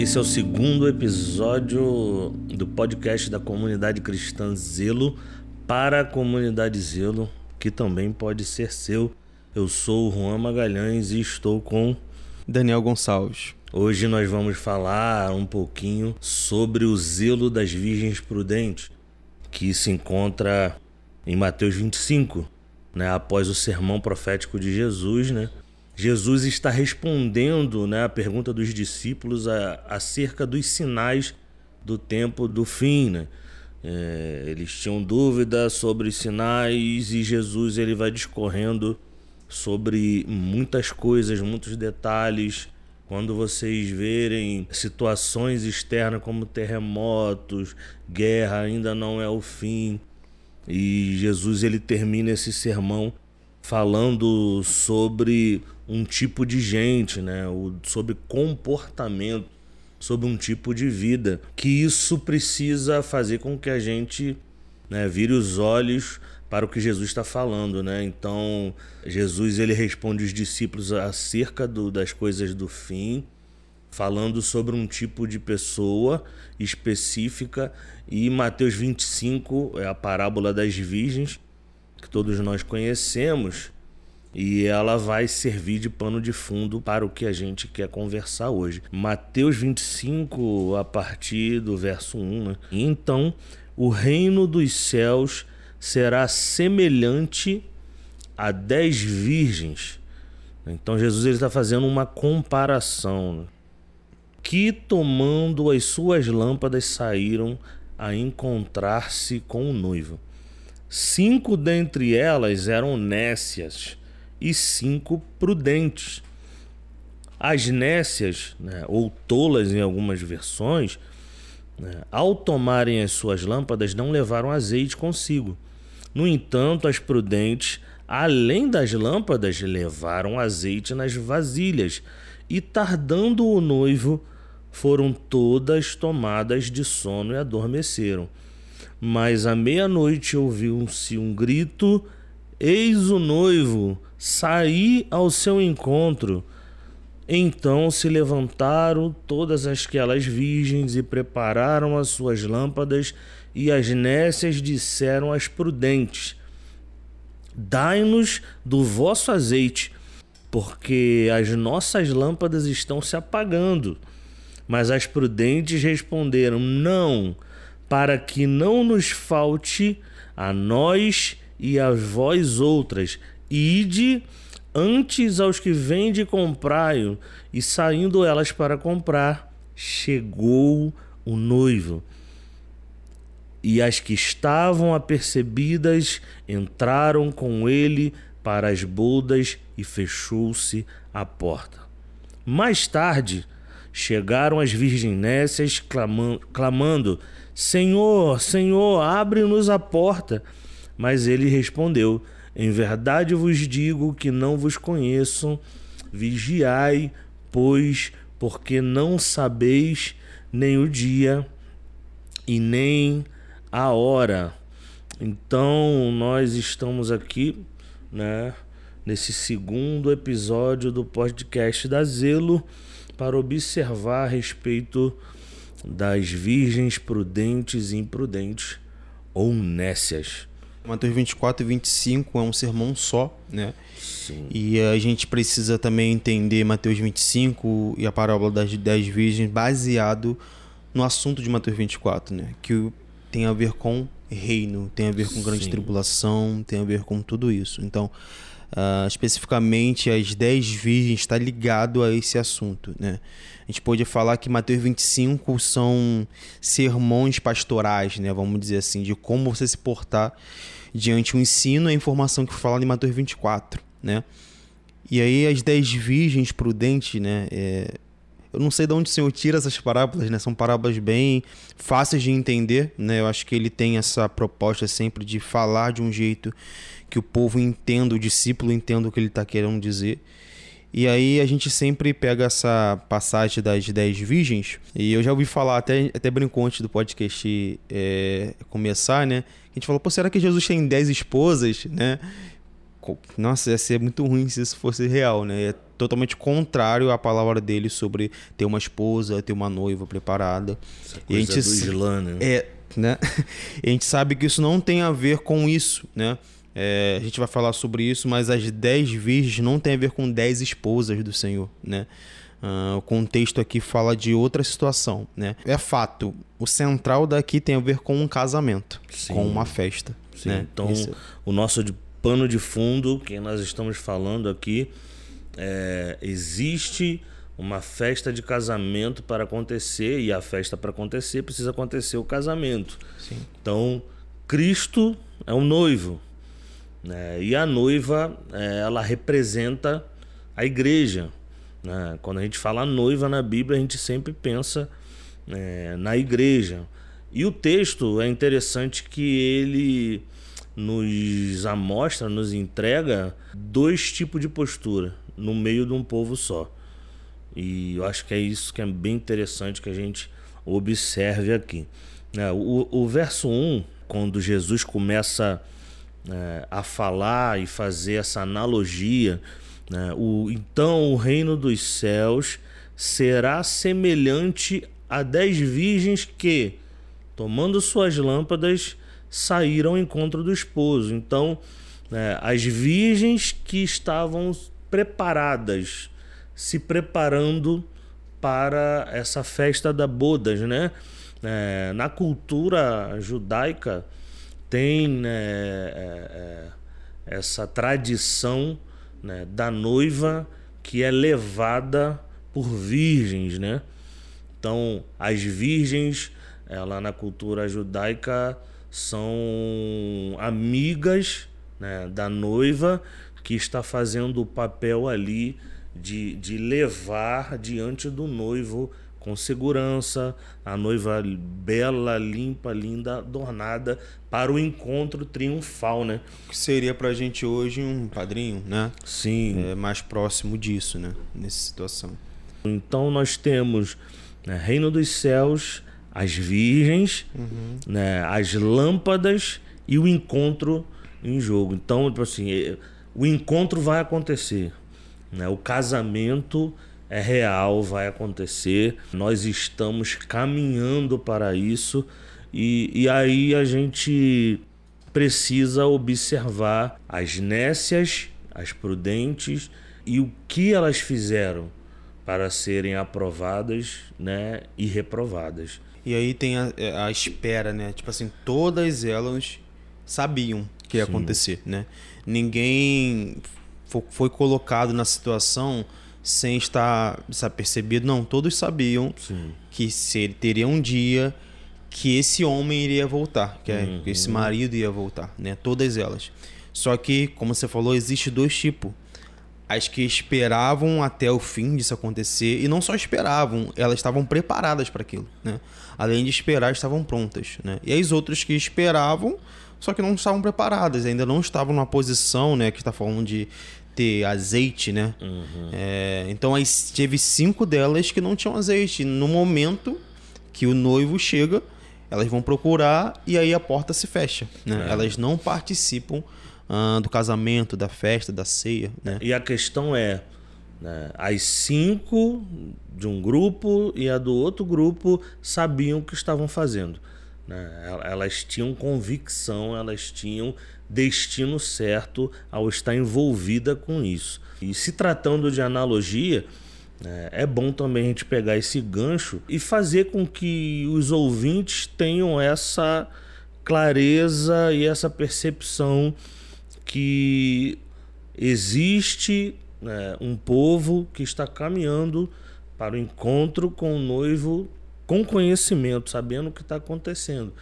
Esse é o segundo episódio do podcast da comunidade cristã Zelo para a comunidade Zelo, que também pode ser seu. Eu sou o Juan Magalhães e estou com Daniel Gonçalves. Hoje nós vamos falar um pouquinho sobre o zelo das virgens prudentes, que se encontra em Mateus 25, né, após o sermão profético de Jesus, né? Jesus está respondendo né, a pergunta dos discípulos a, acerca dos sinais do tempo do fim. Né? É, eles tinham dúvida sobre sinais e Jesus ele vai discorrendo sobre muitas coisas, muitos detalhes. Quando vocês verem situações externas como terremotos, guerra, ainda não é o fim. E Jesus ele termina esse sermão falando sobre um tipo de gente, né? O, sobre comportamento, sobre um tipo de vida. Que isso precisa fazer com que a gente né, vire os olhos para o que Jesus está falando, né? Então, Jesus ele responde os discípulos acerca do, das coisas do fim, falando sobre um tipo de pessoa específica, e Mateus 25 é a parábola das virgens, que todos nós conhecemos, e ela vai servir de pano de fundo para o que a gente quer conversar hoje. Mateus 25, a partir do verso 1. Né? Então, o reino dos céus será semelhante a dez virgens. Então, Jesus está fazendo uma comparação. Né? Que, tomando as suas lâmpadas, saíram a encontrar-se com o noivo. Cinco dentre elas eram nécias e cinco prudentes. As nécias, né, ou tolas em algumas versões, né, ao tomarem as suas lâmpadas, não levaram azeite consigo. No entanto, as prudentes, além das lâmpadas, levaram azeite nas vasilhas, e tardando o noivo, foram todas tomadas de sono e adormeceram. Mas à meia-noite ouviu-se um grito: Eis o noivo, saí ao seu encontro. Então se levantaram todas aquelas virgens e prepararam as suas lâmpadas, e as nécias disseram às prudentes: Dai-nos do vosso azeite, porque as nossas lâmpadas estão se apagando. Mas as prudentes responderam: Não, para que não nos falte a nós e a vós outras, ide antes aos que vêm de comprai e saindo elas para comprar, chegou o noivo. E as que estavam apercebidas entraram com ele para as bodas e fechou-se a porta. Mais tarde chegaram as virginécias clamando, clamando Senhor, Senhor, abre-nos a porta. Mas ele respondeu: Em verdade vos digo que não vos conheço. Vigiai, pois, porque não sabeis nem o dia e nem a hora. Então, nós estamos aqui, né, nesse segundo episódio do podcast da Zelo para observar a respeito das virgens prudentes e imprudentes ou nécias. Mateus 24 e 25 é um sermão só, né? Sim. E a gente precisa também entender Mateus 25 e a parábola das dez virgens baseado no assunto de Mateus 24, né? Que tem a ver com reino, tem a ver com grande Sim. tribulação, tem a ver com tudo isso. Então, uh, especificamente as dez virgens está ligado a esse assunto, né? A gente pode falar que Mateus 25 são sermões pastorais, né? Vamos dizer assim, de como você se portar diante o ensino a informação que foi falada em Mateus 24, né? E aí as dez virgens prudentes, né? É... Eu não sei de onde o Senhor tira essas parábolas, né? São parábolas bem fáceis de entender, né? Eu acho que ele tem essa proposta sempre de falar de um jeito que o povo entenda, o discípulo entenda o que ele está querendo dizer. E aí a gente sempre pega essa passagem das dez virgens, e eu já ouvi falar, até, até brincou antes do podcast é, começar, né? A gente falou, pô, será que Jesus tem dez esposas, né? Nossa, ia ser muito ruim se isso fosse real, né? É totalmente contrário à palavra dele sobre ter uma esposa, ter uma noiva preparada. Essa coisa e a gente, do Islã, né? É, né? E a gente sabe que isso não tem a ver com isso, né? É, a gente vai falar sobre isso, mas as dez virgens não tem a ver com dez esposas do Senhor, né? Uh, o contexto aqui fala de outra situação, né? É fato, o central daqui tem a ver com um casamento, Sim. com uma festa. Né? então Isso. o nosso pano de fundo que nós estamos falando aqui é, existe uma festa de casamento para acontecer e a festa para acontecer precisa acontecer o casamento. Sim. Então Cristo é o noivo né? e a noiva é, ela representa a igreja. Né? Quando a gente fala noiva na Bíblia, a gente sempre pensa é, na igreja. E o texto é interessante que ele nos amostra, nos entrega dois tipos de postura no meio de um povo só. E eu acho que é isso que é bem interessante que a gente observe aqui. É, o, o verso 1, quando Jesus começa é, a falar e fazer essa analogia né? O, então o reino dos céus será semelhante a dez virgens que, tomando suas lâmpadas, saíram ao encontro do esposo. Então, né, as virgens que estavam preparadas, se preparando para essa festa da bodas, né? É, na cultura judaica tem né, é, é, essa tradição né, da noiva que é levada por virgens, né? Então, as virgens, ela na cultura judaica são amigas né, da noiva que está fazendo o papel ali de, de levar diante do noivo com segurança, a noiva bela, limpa, linda, adornada para o encontro triunfal, né? Que seria para a gente hoje um padrinho, né? Sim. É mais próximo disso, né? Nessa situação. Então nós temos né, Reino dos Céus, as virgens, uhum. né, as lâmpadas e o encontro em jogo. Então, tipo assim, é, o encontro vai acontecer, né? O casamento é real, vai acontecer. Nós estamos caminhando para isso e, e aí a gente precisa observar as nécias, as prudentes e o que elas fizeram para serem aprovadas né, e reprovadas. E aí tem a, a espera, né? Tipo assim, todas elas sabiam que ia Sim. acontecer, né? Ninguém foi colocado na situação sem estar percebido. Não, todos sabiam Sim. que se ele teria um dia que esse homem iria voltar, que, é, uhum. esse marido ia voltar, né? Todas elas. Só que, como você falou, existe dois tipos. As que esperavam até o fim disso acontecer e não só esperavam, elas estavam preparadas para aquilo, né? Além de esperar, estavam prontas, né? E as outras que esperavam, só que não estavam preparadas, ainda não estavam numa posição, né, que está falando de ter azeite, né? Uhum. É, então aí teve cinco delas que não tinham azeite. No momento que o noivo chega, elas vão procurar e aí a porta se fecha. Né? É. Elas não participam uh, do casamento, da festa, da ceia. Né? E a questão é. Né, as cinco de um grupo e a do outro grupo sabiam o que estavam fazendo. Né? Elas tinham convicção, elas tinham destino certo ao estar envolvida com isso. E se tratando de analogia, né, é bom também a gente pegar esse gancho e fazer com que os ouvintes tenham essa clareza e essa percepção que existe né, um povo que está caminhando para o encontro com o noivo com conhecimento, sabendo o que está acontecendo.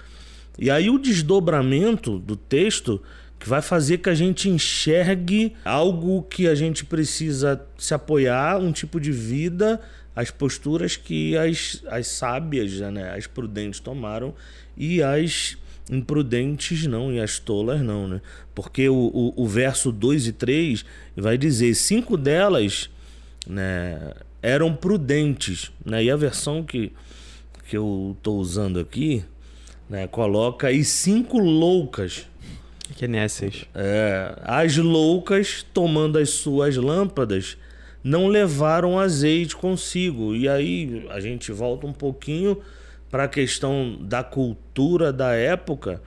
E aí o desdobramento do texto que vai fazer que a gente enxergue algo que a gente precisa se apoiar, um tipo de vida, as posturas que as, as sábias, né, as prudentes tomaram e as imprudentes não, e as tolas não, né? Porque o, o, o verso 2 e 3 vai dizer: cinco delas né, eram prudentes, né? E a versão que que eu estou usando aqui, né, coloca aí cinco loucas. Kenécias. É, as loucas, tomando as suas lâmpadas, não levaram azeite consigo. E aí a gente volta um pouquinho para a questão da cultura da época,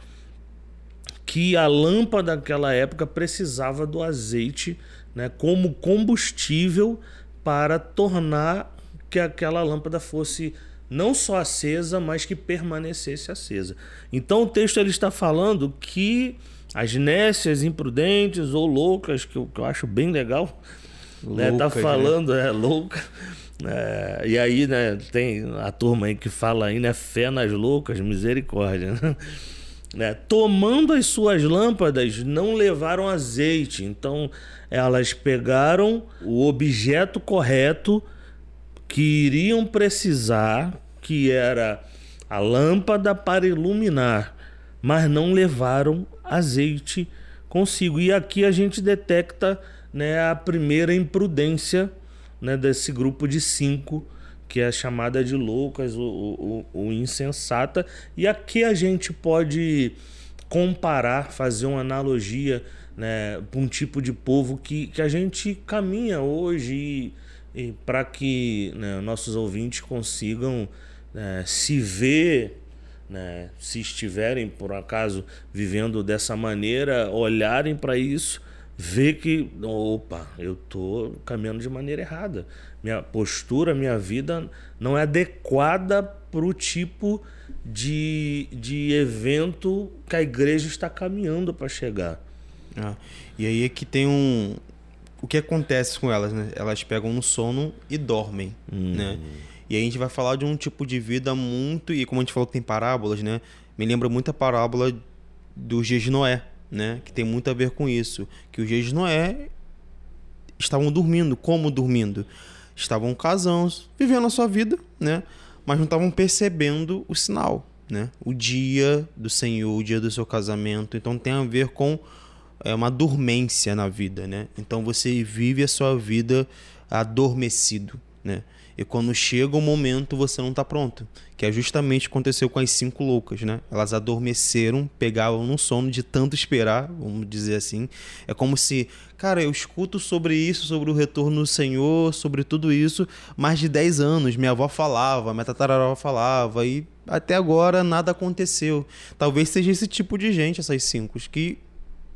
que a lâmpada daquela época precisava do azeite né, como combustível para tornar que aquela lâmpada fosse não só acesa, mas que permanecesse acesa. Então o texto ele está falando que as nécias imprudentes ou loucas, que eu, que eu acho bem legal, né, tá né? falando, né? é louca. É, e aí, né, tem a turma aí que fala aí, né, fé nas loucas, misericórdia. Né? né? Tomando as suas lâmpadas, não levaram azeite. Então, elas pegaram o objeto correto que iriam precisar, que era a lâmpada para iluminar, mas não levaram azeite consigo. E aqui a gente detecta né, a primeira imprudência né, desse grupo de cinco, que é chamada de loucas ou, insensata. E aqui a gente pode comparar, fazer uma analogia né, para um tipo de povo que, que a gente caminha hoje e, e para que né, nossos ouvintes consigam né, se ver né, se estiverem por acaso vivendo dessa maneira, olharem para isso, ver que, opa, eu tô caminhando de maneira errada. Minha postura, minha vida não é adequada para o tipo de, de evento que a igreja está caminhando para chegar. Ah, e aí é que tem um. O que acontece com elas, né? Elas pegam no sono e dormem, hum. né? E a gente vai falar de um tipo de vida muito. E como a gente falou que tem parábolas, né? Me lembra muito a parábola dos dias de Noé, né? Que tem muito a ver com isso. Que os dias de Noé estavam dormindo. Como dormindo? Estavam casando, vivendo a sua vida, né? Mas não estavam percebendo o sinal, né? O dia do Senhor, o dia do seu casamento. Então tem a ver com é, uma dormência na vida, né? Então você vive a sua vida adormecido, né? E quando chega o momento, você não está pronto. Que é justamente o que aconteceu com as cinco loucas, né? Elas adormeceram, pegavam no sono de tanto esperar, vamos dizer assim. É como se, cara, eu escuto sobre isso, sobre o retorno do Senhor, sobre tudo isso, mais de 10 anos. Minha avó falava, minha tataravó falava, e até agora nada aconteceu. Talvez seja esse tipo de gente, essas cinco, que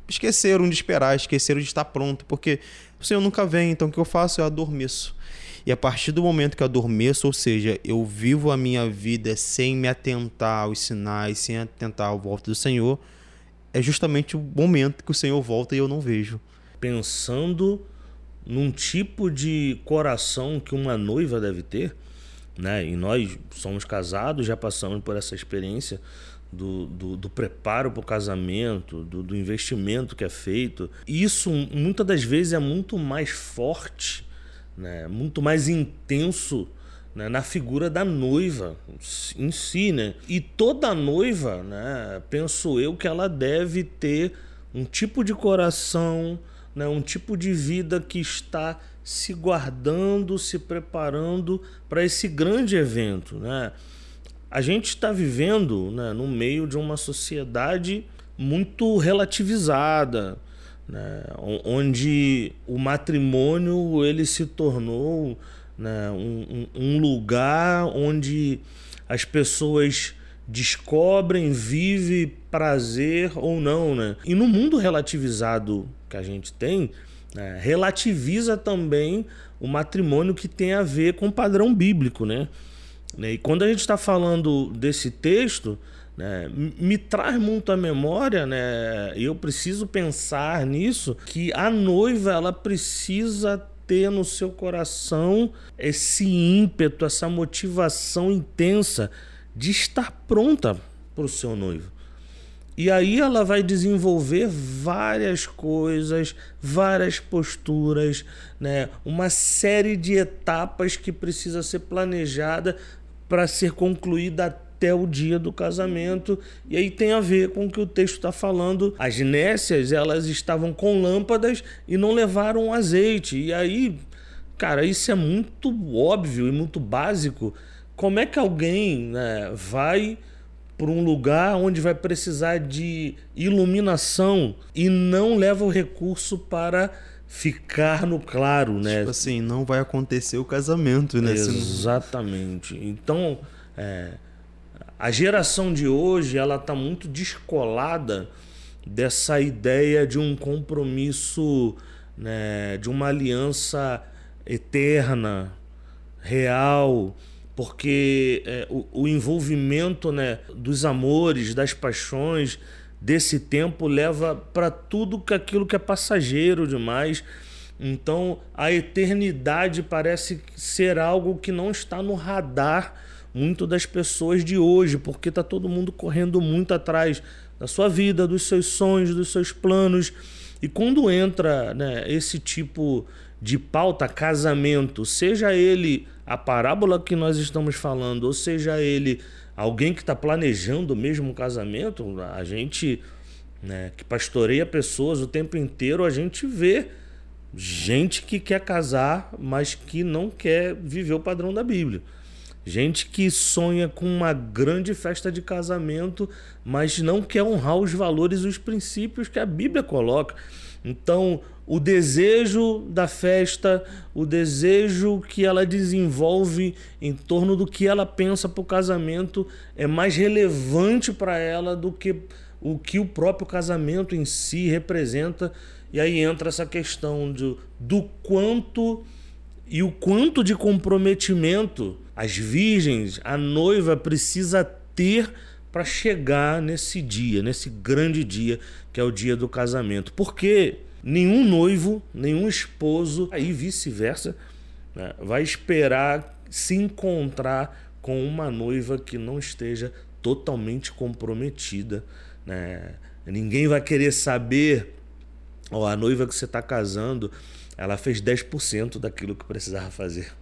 esqueceram de esperar, esqueceram de estar pronto, porque o Senhor nunca vem, então o que eu faço? Eu adormeço. E a partir do momento que eu adormeço, ou seja, eu vivo a minha vida sem me atentar aos sinais, sem atentar à volta do Senhor, é justamente o momento que o Senhor volta e eu não vejo. Pensando num tipo de coração que uma noiva deve ter, né? E nós somos casados, já passamos por essa experiência do, do, do preparo para o casamento, do, do investimento que é feito. Isso muitas das vezes é muito mais forte né, muito mais intenso né, na figura da noiva em si, né? E toda noiva, né, penso eu que ela deve ter um tipo de coração, né, um tipo de vida que está se guardando, se preparando para esse grande evento, né? A gente está vivendo né, no meio de uma sociedade muito relativizada, né, onde o matrimônio ele se tornou né, um, um lugar onde as pessoas descobrem, vivem prazer ou não, né? E no mundo relativizado que a gente tem, né, relativiza também o matrimônio que tem a ver com o padrão bíblico, né? E quando a gente está falando desse texto, né? Me traz muito à memória, né? Eu preciso pensar nisso que a noiva ela precisa ter no seu coração esse ímpeto, essa motivação intensa de estar pronta para o seu noivo. E aí ela vai desenvolver várias coisas, várias posturas, né? uma série de etapas que precisa ser planejada para ser concluída até o dia do casamento. E aí tem a ver com o que o texto está falando. As nécias, elas estavam com lâmpadas e não levaram azeite. E aí, cara, isso é muito óbvio e muito básico. Como é que alguém né, vai para um lugar onde vai precisar de iluminação e não leva o recurso para ficar no claro, né? Tipo assim, não vai acontecer o casamento, né? Exatamente. Então, é, a geração de hoje ela está muito descolada dessa ideia de um compromisso, né, de uma aliança eterna, real, porque é, o, o, envolvimento né, dos amores, das paixões desse tempo leva para tudo que aquilo que é passageiro demais. Então a eternidade parece ser algo que não está no radar muito das pessoas de hoje, porque está todo mundo correndo muito atrás da sua vida, dos seus sonhos, dos seus planos. E quando entra né, esse tipo de pauta, casamento, seja ele a parábola que nós estamos falando, ou seja ele alguém que está planejando mesmo casamento, a gente né, que pastoreia pessoas o tempo inteiro, a gente vê gente que quer casar, mas que não quer viver o padrão da Bíblia. Gente que sonha com uma grande festa de casamento, mas não quer honrar os valores e os princípios que a Bíblia coloca. Então, o desejo da festa, o desejo que ela desenvolve em torno do que ela pensa para o casamento é mais relevante para ela do que o que o próprio casamento em si representa. E aí entra essa questão do quanto e o quanto de comprometimento as virgens, a noiva precisa ter para chegar nesse dia, nesse grande dia que é o dia do casamento. Porque nenhum noivo, nenhum esposo, aí vice-versa, né, vai esperar se encontrar com uma noiva que não esteja totalmente comprometida. Né? Ninguém vai querer saber, ó, a noiva que você está casando, ela fez 10% daquilo que precisava fazer.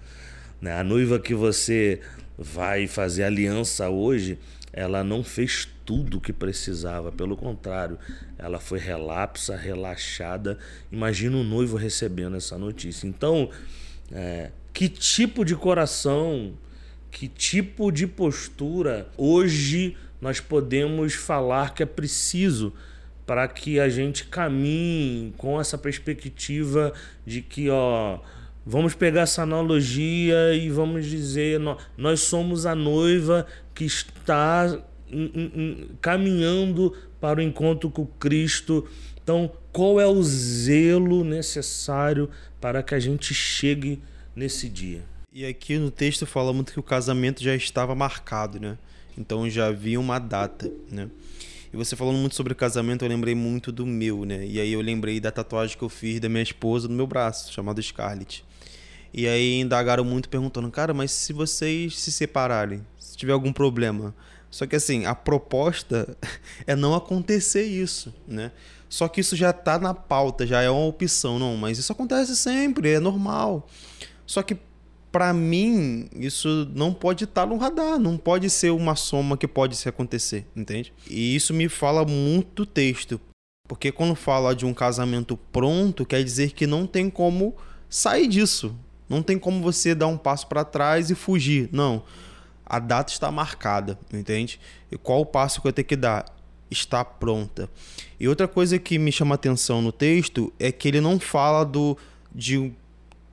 Né? A noiva que você vai fazer aliança hoje, ela não fez tudo o que precisava, pelo contrário, ela foi relapsa, relaxada. Imagina o noivo recebendo essa notícia. Então, é, que tipo de coração, que tipo de postura hoje nós podemos falar que é preciso para que a gente caminhe com essa perspectiva de que, ó Vamos pegar essa analogia e vamos dizer: nós somos a noiva que está caminhando para o encontro com Cristo. Então, qual é o zelo necessário para que a gente chegue nesse dia? E aqui no texto fala muito que o casamento já estava marcado, né? Então já havia uma data, né? E você falando muito sobre casamento, eu lembrei muito do meu, né? E aí eu lembrei da tatuagem que eu fiz da minha esposa no meu braço, chamada Scarlett. E aí indagaram muito perguntando, cara, mas se vocês se separarem, se tiver algum problema. Só que assim, a proposta é não acontecer isso, né? Só que isso já tá na pauta, já é uma opção, não, mas isso acontece sempre, é normal. Só que para mim, isso não pode estar tá no radar, não pode ser uma soma que pode se acontecer, entende? E isso me fala muito texto, porque quando fala de um casamento pronto, quer dizer que não tem como sair disso. Não tem como você dar um passo para trás e fugir. Não. A data está marcada, entende? E qual o passo que eu tenho que dar? Está pronta. E outra coisa que me chama atenção no texto é que ele não fala do de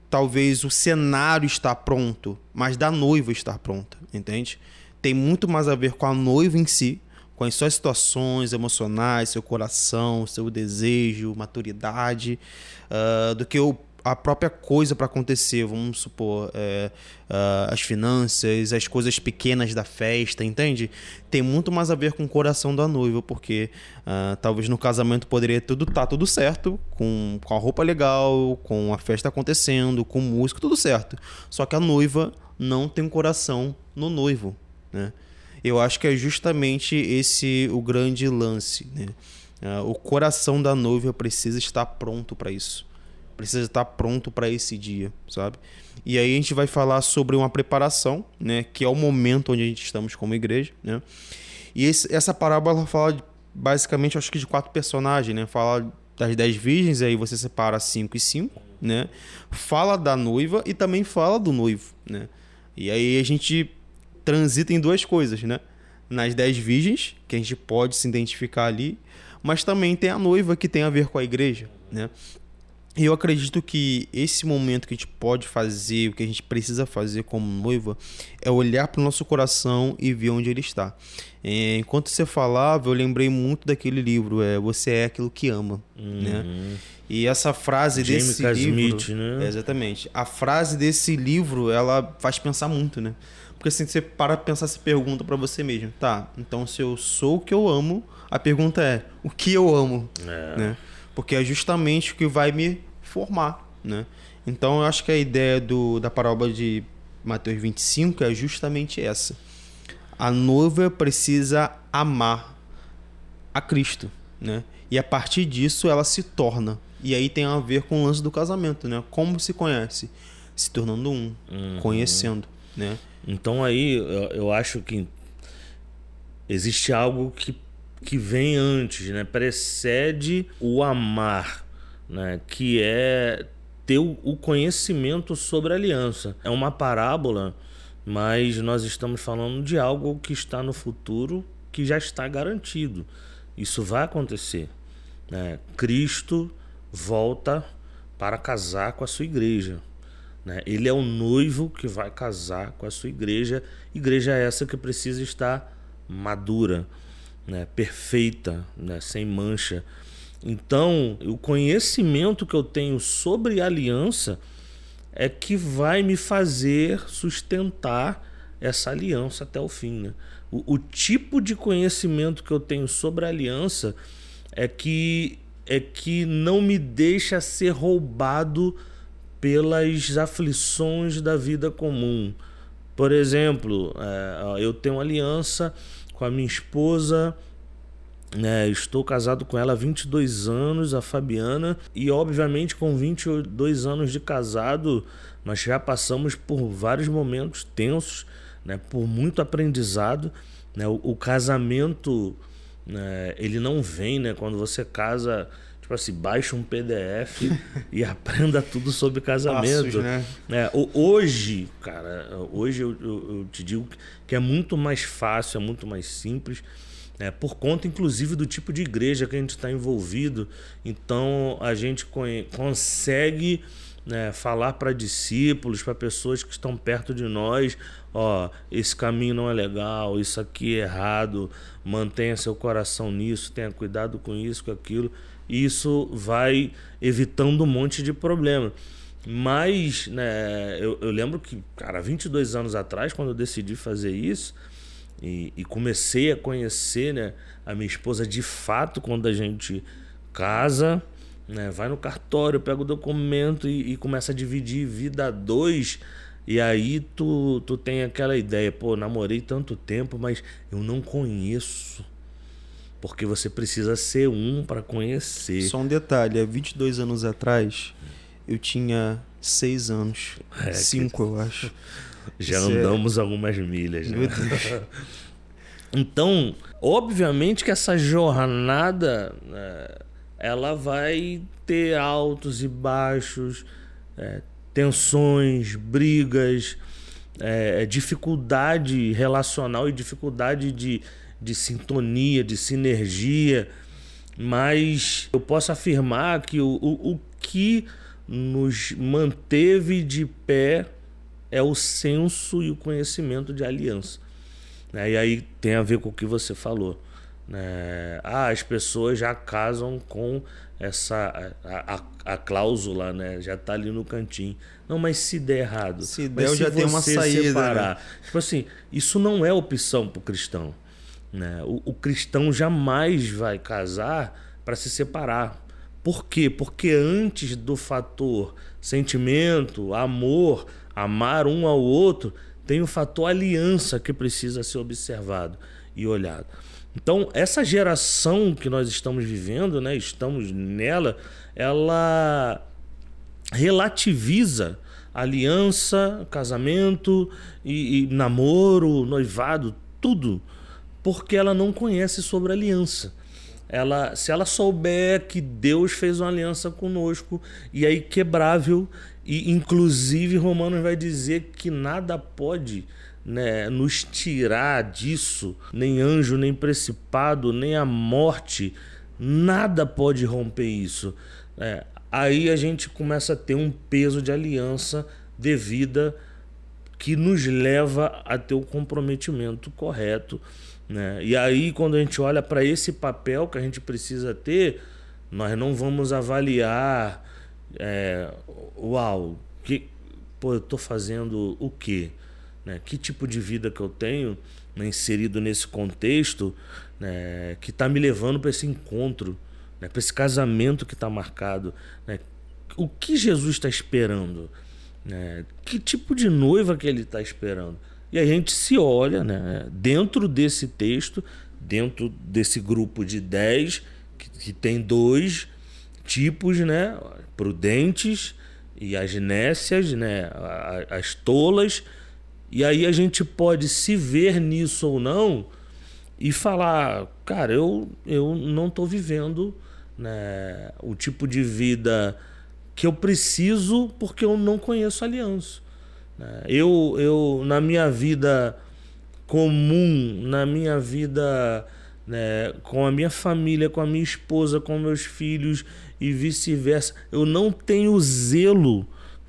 talvez o cenário estar pronto, mas da noiva estar pronta, entende? Tem muito mais a ver com a noiva em si, com as suas situações emocionais, seu coração, seu desejo, maturidade, uh, do que o a própria coisa para acontecer, vamos supor, é, uh, as finanças, as coisas pequenas da festa, entende? Tem muito mais a ver com o coração da noiva, porque uh, talvez no casamento poderia tudo tá tudo certo, com, com a roupa legal, com a festa acontecendo, com música, tudo certo. Só que a noiva não tem um coração no noivo, né? Eu acho que é justamente esse o grande lance, né? Uh, o coração da noiva precisa estar pronto para isso precisa estar pronto para esse dia, sabe? E aí a gente vai falar sobre uma preparação, né, que é o momento onde a gente estamos como igreja, né? E esse, essa parábola fala basicamente, acho que de quatro personagens, né? Fala das dez virgens, aí você separa cinco e cinco, né? Fala da noiva e também fala do noivo, né? E aí a gente transita em duas coisas, né? nas dez virgens, que a gente pode se identificar ali, mas também tem a noiva que tem a ver com a igreja, né? Eu acredito que esse momento que a gente pode fazer, o que a gente precisa fazer como noiva, é olhar para o nosso coração e ver onde ele está. É, enquanto você falava, eu lembrei muito daquele livro, é Você é aquilo que ama, uhum. né? E essa frase Jamie desse livro, Smith, né? É, exatamente. A frase desse livro, ela faz pensar muito, né? Porque assim, você para pensar essa pergunta para você mesmo, tá? Então, se eu sou o que eu amo, a pergunta é: o que eu amo, é. né? Porque é justamente o que vai me formar, né? Então eu acho que a ideia do, da parábola de Mateus 25 é justamente essa. A noiva precisa amar a Cristo, né? E a partir disso ela se torna. E aí tem a ver com o lance do casamento, né? Como se conhece? Se tornando um, uhum. conhecendo, né? Então aí eu, eu acho que existe algo que que vem antes, né? Precede o amar, né? Que é ter o conhecimento sobre a aliança. É uma parábola, mas nós estamos falando de algo que está no futuro, que já está garantido. Isso vai acontecer. Né? Cristo volta para casar com a sua igreja. Né? Ele é o noivo que vai casar com a sua igreja. Igreja essa que precisa estar madura né, perfeita, né, sem mancha. Então, o conhecimento que eu tenho sobre aliança é que vai me fazer sustentar essa aliança até o fim. Né? O, o tipo de conhecimento que eu tenho sobre a aliança é que é que não me deixa ser roubado pelas aflições da vida comum. Por exemplo, é, eu tenho aliança com a minha esposa. É, estou casado com ela há 22 anos, a Fabiana, e obviamente com 22 anos de casado, nós já passamos por vários momentos tensos, né, por muito aprendizado. Né, o, o casamento, né, ele não vem né, quando você casa tipo assim, baixa um PDF e aprenda tudo sobre casamento. Passos, né? É, hoje, cara, hoje eu, eu, eu, te digo que é muito mais fácil, é muito mais simples. É, por conta, inclusive, do tipo de igreja que a gente está envolvido. Então, a gente consegue né, falar para discípulos, para pessoas que estão perto de nós, ó, esse caminho não é legal, isso aqui é errado, mantenha seu coração nisso, tenha cuidado com isso, com aquilo isso vai evitando um monte de problema. Mas, né, eu, eu, lembro que, cara, 22 anos atrás, quando eu decidi fazer isso e, e, comecei a conhecer né, a minha esposa de fato, quando a gente casa, né, vai no cartório, pega o documento e, e começa a dividir vida dois. E aí tu, tu tem aquela ideia, pô, namorei tanto tempo, mas eu não conheço porque você precisa ser um para conhecer. Só um detalhe: há 22 anos atrás, eu tinha 6 anos. 5, é, eu acho. Já Isso é andamos é... algumas milhas. Né? então, obviamente que essa jornada né, ela vai ter altos e baixos, é, tensões, brigas, é, dificuldade relacional e dificuldade de de sintonia, de sinergia, mas eu posso afirmar que o, o, o que nos manteve de pé é o senso e o conhecimento de aliança. Né? E aí tem a ver com o que você falou. Né? Ah, as pessoas já casam com essa a, a, a cláusula, né? Já está ali no cantinho. Não, mas se der errado, se der, se já tem uma saída. Separar, né? Tipo assim, isso não é opção para o cristão. Né? O, o cristão jamais vai casar para se separar. Por quê? Porque antes do fator sentimento, amor, amar um ao outro, tem o fator aliança que precisa ser observado e olhado. Então, essa geração que nós estamos vivendo, né, estamos nela, ela relativiza aliança, casamento e, e namoro, noivado, tudo porque ela não conhece sobre aliança. Ela, se ela souber que Deus fez uma aliança conosco e é inquebrável, E inclusive Romanos vai dizer que nada pode né, nos tirar disso, nem anjo, nem principado, nem a morte, nada pode romper isso. É, aí a gente começa a ter um peso de aliança devida que nos leva a ter o comprometimento correto. Né? E aí, quando a gente olha para esse papel que a gente precisa ter, nós não vamos avaliar, é, uau, que, pô, eu estou fazendo o quê? Né? Que tipo de vida que eu tenho né, inserido nesse contexto né, que está me levando para esse encontro, né, para esse casamento que está marcado? Né? O que Jesus está esperando? Né? Que tipo de noiva que ele está esperando? E a gente se olha né, dentro desse texto, dentro desse grupo de dez, que, que tem dois tipos, né, prudentes e as nécias, né, as tolas. E aí a gente pode se ver nisso ou não e falar, cara, eu, eu não estou vivendo né, o tipo de vida que eu preciso porque eu não conheço aliança. Né. Eu, eu, na minha vida comum, na minha vida né, com a minha família, com a minha esposa, com meus filhos e vice-versa, eu não tenho zelo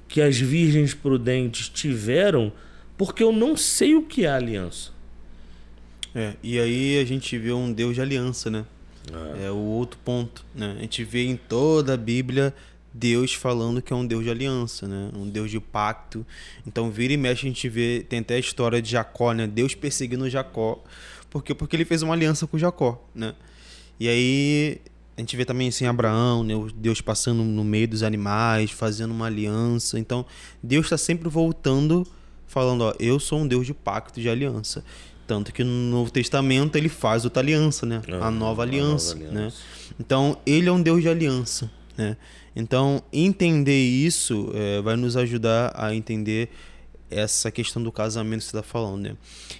que as virgens prudentes tiveram porque eu não sei o que é aliança. É, e aí a gente vê um Deus de aliança, né? É. é o outro ponto, né? A gente vê em toda a Bíblia Deus falando que é um Deus de aliança, né? Um Deus de pacto. Então, vira e mexe, a gente vê, tem até a história de Jacó, né? Deus perseguindo Jacó. Por quê? Porque ele fez uma aliança com Jacó, né? E aí, a gente vê também assim Abraão, né? Deus passando no meio dos animais, fazendo uma aliança. Então, Deus está sempre voltando falando, ó, eu sou um Deus de pacto, de aliança. Tanto que no Novo Testamento ele faz outra aliança, né? a, nova aliança, a nova aliança, né? Então, ele é um Deus de aliança, né? Então, entender isso é, vai nos ajudar a entender essa questão do casamento que você está falando, né?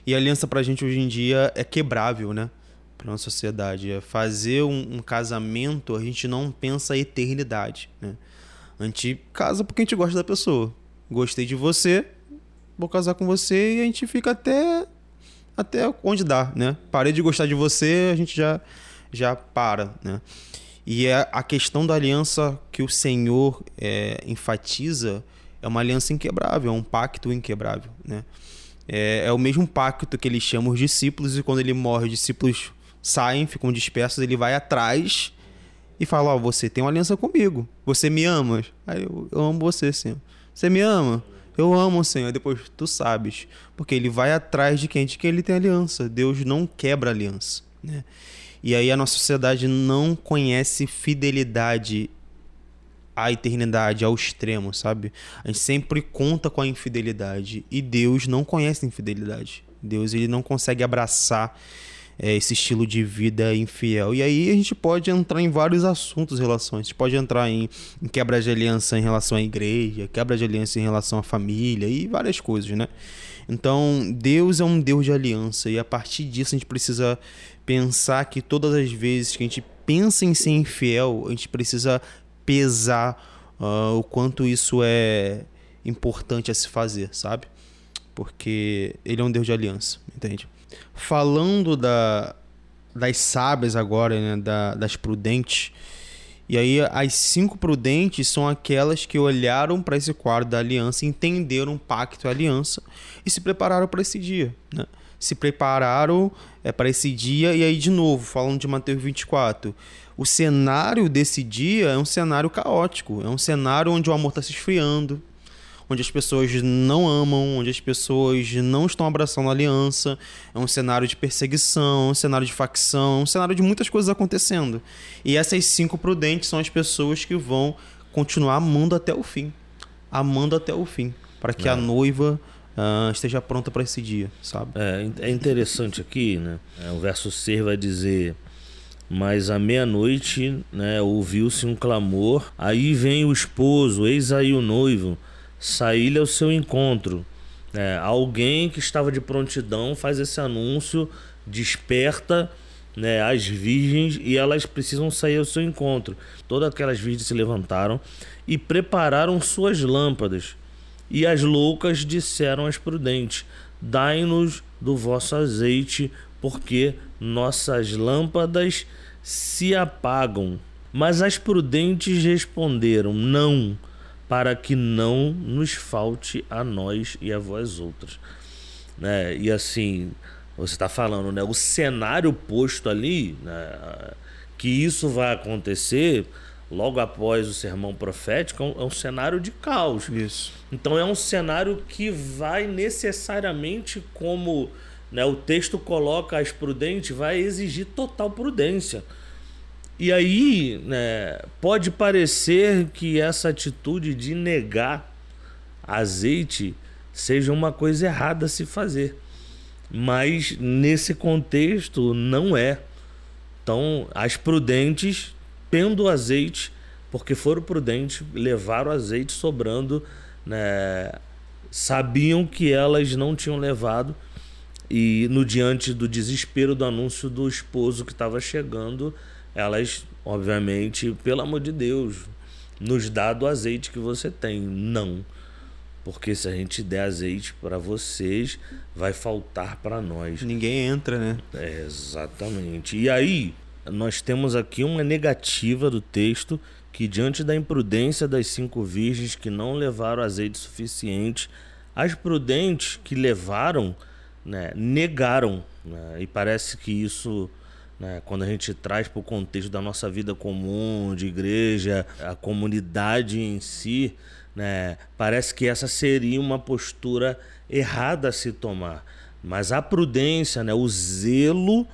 E a aliança para a gente hoje em dia é quebrável, né? Para nossa sociedade. É fazer um, um, casamento, a gente não pensa a eternidade, né? A gente casa porque a gente gosta da pessoa. Gostei de você, vou casar com você e a gente fica até até onde dá, né? Parei de gostar de você, a gente já já para, né? E é a questão da aliança que o Senhor é, enfatiza é uma aliança inquebrável, é um pacto inquebrável, né? É, é o mesmo pacto que ele chama os discípulos e quando ele morre, os discípulos saem, ficam dispersos, ele vai atrás e fala: Ó, oh, você tem uma aliança comigo, você me ama? Aí eu, eu amo você, Senhor. Você me ama? Eu amo Senhor, depois tu sabes. Porque ele vai atrás de quem? De quem ele tem aliança. Deus não quebra aliança. Né? E aí a nossa sociedade não conhece fidelidade à eternidade, ao extremo, sabe? A gente sempre conta com a infidelidade. E Deus não conhece infidelidade. Deus ele não consegue abraçar é, esse estilo de vida infiel. E aí a gente pode entrar em vários assuntos relações. A gente pode entrar em, em quebra de aliança em relação à igreja, quebra de aliança em relação à família e várias coisas, né? Então, Deus é um Deus de aliança e a partir disso a gente precisa pensar que todas as vezes que a gente pensa em ser infiel, a gente precisa pesar uh, o quanto isso é importante a se fazer, sabe? Porque ele é um Deus de aliança, entende? Falando da, das sábias agora, né? Da, das prudentes. E aí, as cinco prudentes são aquelas que olharam para esse quadro da aliança, entenderam o pacto e a aliança e se prepararam para esse dia. Né? Se prepararam é, para esse dia, e aí, de novo, falando de Mateus 24, o cenário desse dia é um cenário caótico, é um cenário onde o amor está se esfriando, onde as pessoas não amam, onde as pessoas não estão abraçando a aliança. É um cenário de perseguição, um cenário de facção, um cenário de muitas coisas acontecendo. E essas cinco prudentes são as pessoas que vão continuar amando até o fim. Amando até o fim. Para que é. a noiva uh, esteja pronta para esse dia, sabe? É, é interessante aqui, né? É, o verso 6 vai dizer. Mas à meia-noite, né, ouviu-se um clamor. Aí vem o esposo, eis aí o noivo sair ao seu encontro. É, alguém que estava de prontidão faz esse anúncio, desperta né, as virgens e elas precisam sair ao seu encontro. Todas aquelas virgens se levantaram e prepararam suas lâmpadas. E as loucas disseram às prudentes: Dai-nos do vosso azeite, porque nossas lâmpadas se apagam. Mas as prudentes responderam: Não, para que não nos falte a nós e a vós outras. Né? E assim, você está falando, né? O cenário posto ali, né? que isso vai acontecer logo após o sermão profético, é um, é um cenário de caos. Isso. Então é um cenário que vai necessariamente, como né, o texto coloca as prudentes, vai exigir total prudência. E aí, né, pode parecer que essa atitude de negar azeite seja uma coisa errada a se fazer. Mas nesse contexto não é. Então, as prudentes, tendo azeite, porque foram prudentes, levaram azeite sobrando, né, sabiam que elas não tinham levado e no diante do desespero do anúncio do esposo que estava chegando, elas, obviamente, pelo amor de Deus, nos dá do azeite que você tem. Não. Porque se a gente der azeite para vocês, vai faltar para nós. Ninguém entra, né? É, exatamente. E aí, nós temos aqui uma negativa do texto que, diante da imprudência das cinco virgens que não levaram azeite suficiente, as prudentes que levaram, né, negaram. Né? E parece que isso. Né, quando a gente traz para o contexto da nossa vida comum, de igreja, a comunidade em si, né? Parece que essa seria uma postura errada a se tomar. Mas a prudência, né? o zelo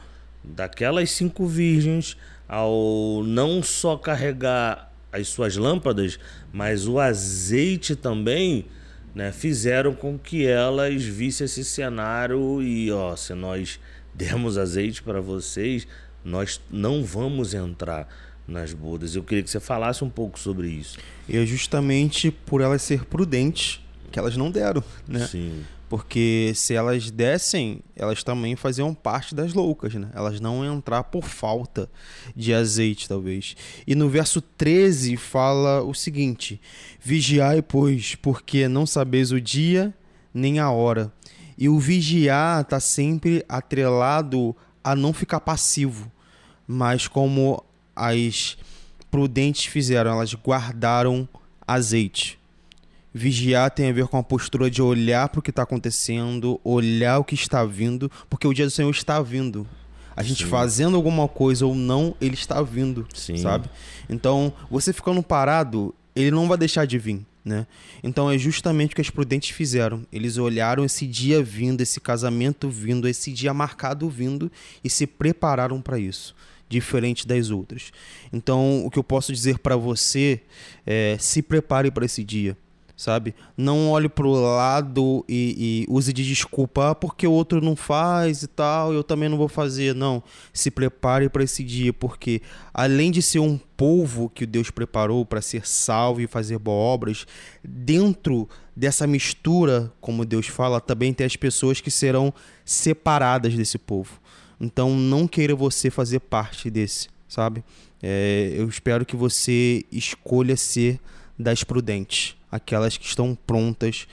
daquelas cinco virgens, ao não só carregar as suas lâmpadas, mas o azeite também, né? fizeram com que elas vissem esse cenário e, ó, se nós dermos azeite para vocês, nós não vamos entrar nas bodas. Eu queria que você falasse um pouco sobre isso. E é justamente por elas ser prudentes que elas não deram, né? Sim. Porque se elas dessem, elas também faziam parte das loucas, né? Elas não iam entrar por falta de azeite, talvez. E no verso 13 fala o seguinte: Vigiai, pois, porque não sabeis o dia nem a hora. E o vigiar está sempre atrelado a não ficar passivo, mas como as prudentes fizeram? Elas guardaram azeite. Vigiar tem a ver com a postura de olhar para o que está acontecendo, olhar o que está vindo, porque o dia do Senhor está vindo. A gente Sim. fazendo alguma coisa ou não, ele está vindo, Sim. sabe? Então, você ficando parado, ele não vai deixar de vir, né? Então é justamente o que as prudentes fizeram. Eles olharam esse dia vindo, esse casamento vindo, esse dia marcado vindo e se prepararam para isso diferente das outras. Então, o que eu posso dizer para você é se prepare para esse dia, sabe? Não olhe para o lado e, e, use de desculpa ah, porque o outro não faz e tal, eu também não vou fazer. Não, se prepare para esse dia, porque além de ser um povo que Deus preparou para ser salvo e fazer boas obras, dentro dessa mistura, como Deus fala, também tem as pessoas que serão separadas desse povo. Então não queira você fazer parte desse, sabe? É, eu espero que você escolha ser das prudentes, aquelas que estão prontas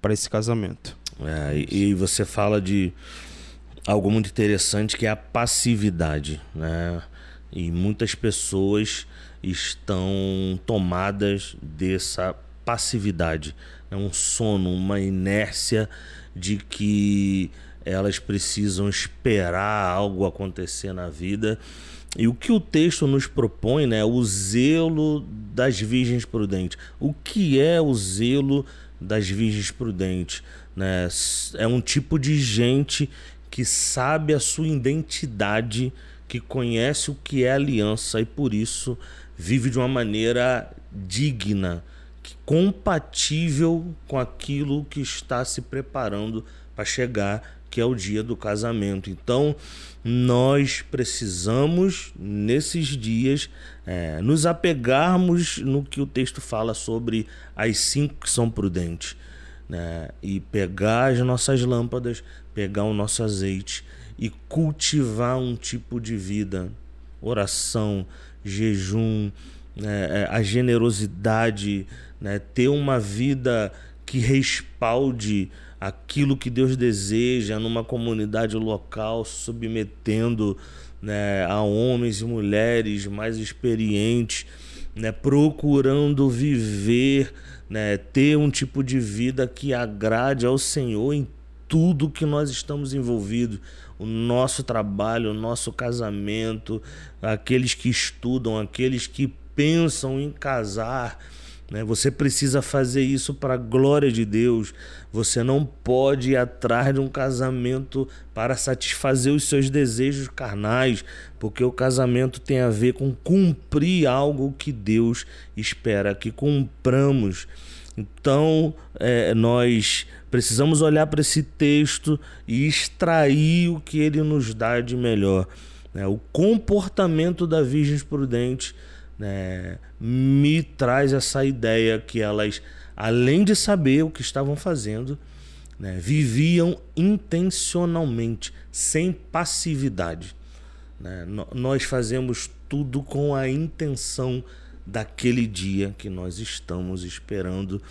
para esse casamento. É, e, e você fala de algo muito interessante que é a passividade, né? E muitas pessoas estão tomadas dessa passividade, né? um sono, uma inércia de que elas precisam esperar algo acontecer na vida. E o que o texto nos propõe, né, o zelo das virgens prudentes. O que é o zelo das virgens prudentes? Né? É um tipo de gente que sabe a sua identidade, que conhece o que é aliança e por isso vive de uma maneira digna, compatível com aquilo que está se preparando para chegar que é o dia do casamento. Então, nós precisamos, nesses dias, é, nos apegarmos no que o texto fala sobre as cinco que são prudentes. Né? E pegar as nossas lâmpadas, pegar o nosso azeite e cultivar um tipo de vida. Oração, jejum, né, é, a generosidade, né, ter uma vida que respalde aquilo que Deus deseja numa comunidade local, submetendo né, a homens e mulheres mais experientes, né, procurando viver, né, ter um tipo de vida que agrade ao Senhor em tudo que nós estamos envolvidos. O nosso trabalho, o nosso casamento, aqueles que estudam, aqueles que pensam em casar né? Você precisa fazer isso para a glória de Deus. Você não pode ir atrás de um casamento para satisfazer os seus desejos carnais, porque o casamento tem a ver com cumprir algo que Deus espera que cumpramos. Então, é, nós precisamos olhar para esse texto e extrair o que ele nos dá de melhor. Né? O comportamento da Virgem Prudente né, me traz essa ideia que elas, além de saber o que estavam fazendo, né, viviam intencionalmente, sem passividade. Né? Nós fazemos tudo com a intenção daquele dia que nós estamos esperando,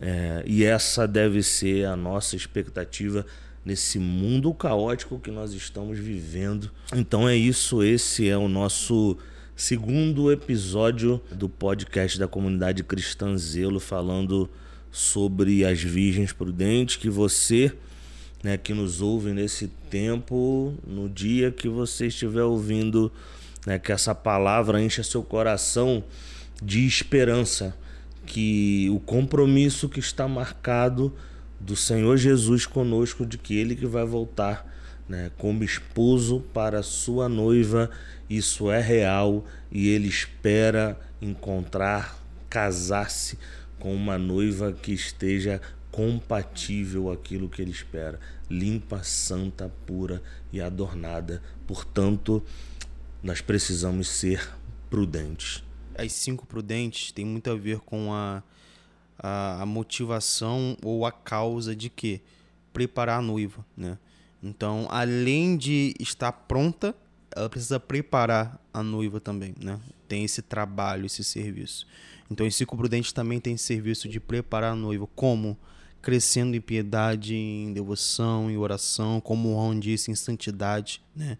é, e essa deve ser a nossa expectativa nesse mundo caótico que nós estamos vivendo. Então é isso, esse é o nosso segundo episódio do podcast da comunidade Cristã Zelo, falando sobre as virgens prudentes que você, né, que nos ouve nesse tempo, no dia que você estiver ouvindo, né, que essa palavra encha seu coração de esperança, que o compromisso que está marcado do Senhor Jesus conosco de que ele que vai voltar né, como esposo para sua noiva, isso é real e ele espera encontrar, casar-se com uma noiva que esteja compatível aquilo que ele espera, limpa, santa, pura e adornada. Portanto, nós precisamos ser prudentes. As cinco prudentes tem muito a ver com a, a, a motivação ou a causa de que preparar a noiva, né? Então, além de estar pronta, ela precisa preparar a noiva também, né? Tem esse trabalho, esse serviço. Então, ciclo prudente também tem serviço de preparar a noiva. Como? Crescendo em piedade, em devoção, em oração, como o Ron disse, em santidade, né?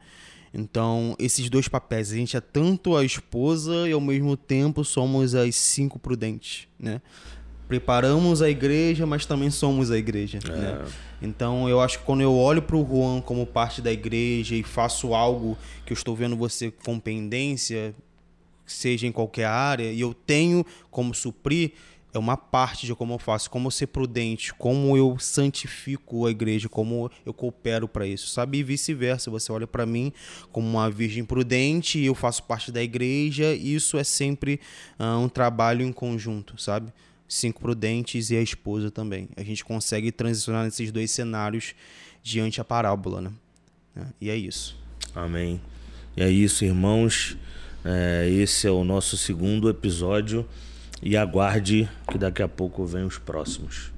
Então, esses dois papéis, a gente é tanto a esposa e ao mesmo tempo somos as cinco prudentes, né? Preparamos a igreja, mas também somos a igreja. É. Né? Então eu acho que quando eu olho para o Juan como parte da igreja e faço algo que eu estou vendo você com pendência, seja em qualquer área, e eu tenho como suprir, é uma parte de como eu faço, como ser prudente, como eu santifico a igreja, como eu coopero para isso, sabe? E vice-versa, você olha para mim como uma virgem prudente e eu faço parte da igreja, e isso é sempre uh, um trabalho em conjunto, sabe? Cinco prudentes e a esposa também. A gente consegue transicionar nesses dois cenários diante a parábola, né? É, e é isso. Amém. E é isso, irmãos. É, esse é o nosso segundo episódio e aguarde que daqui a pouco vem os próximos.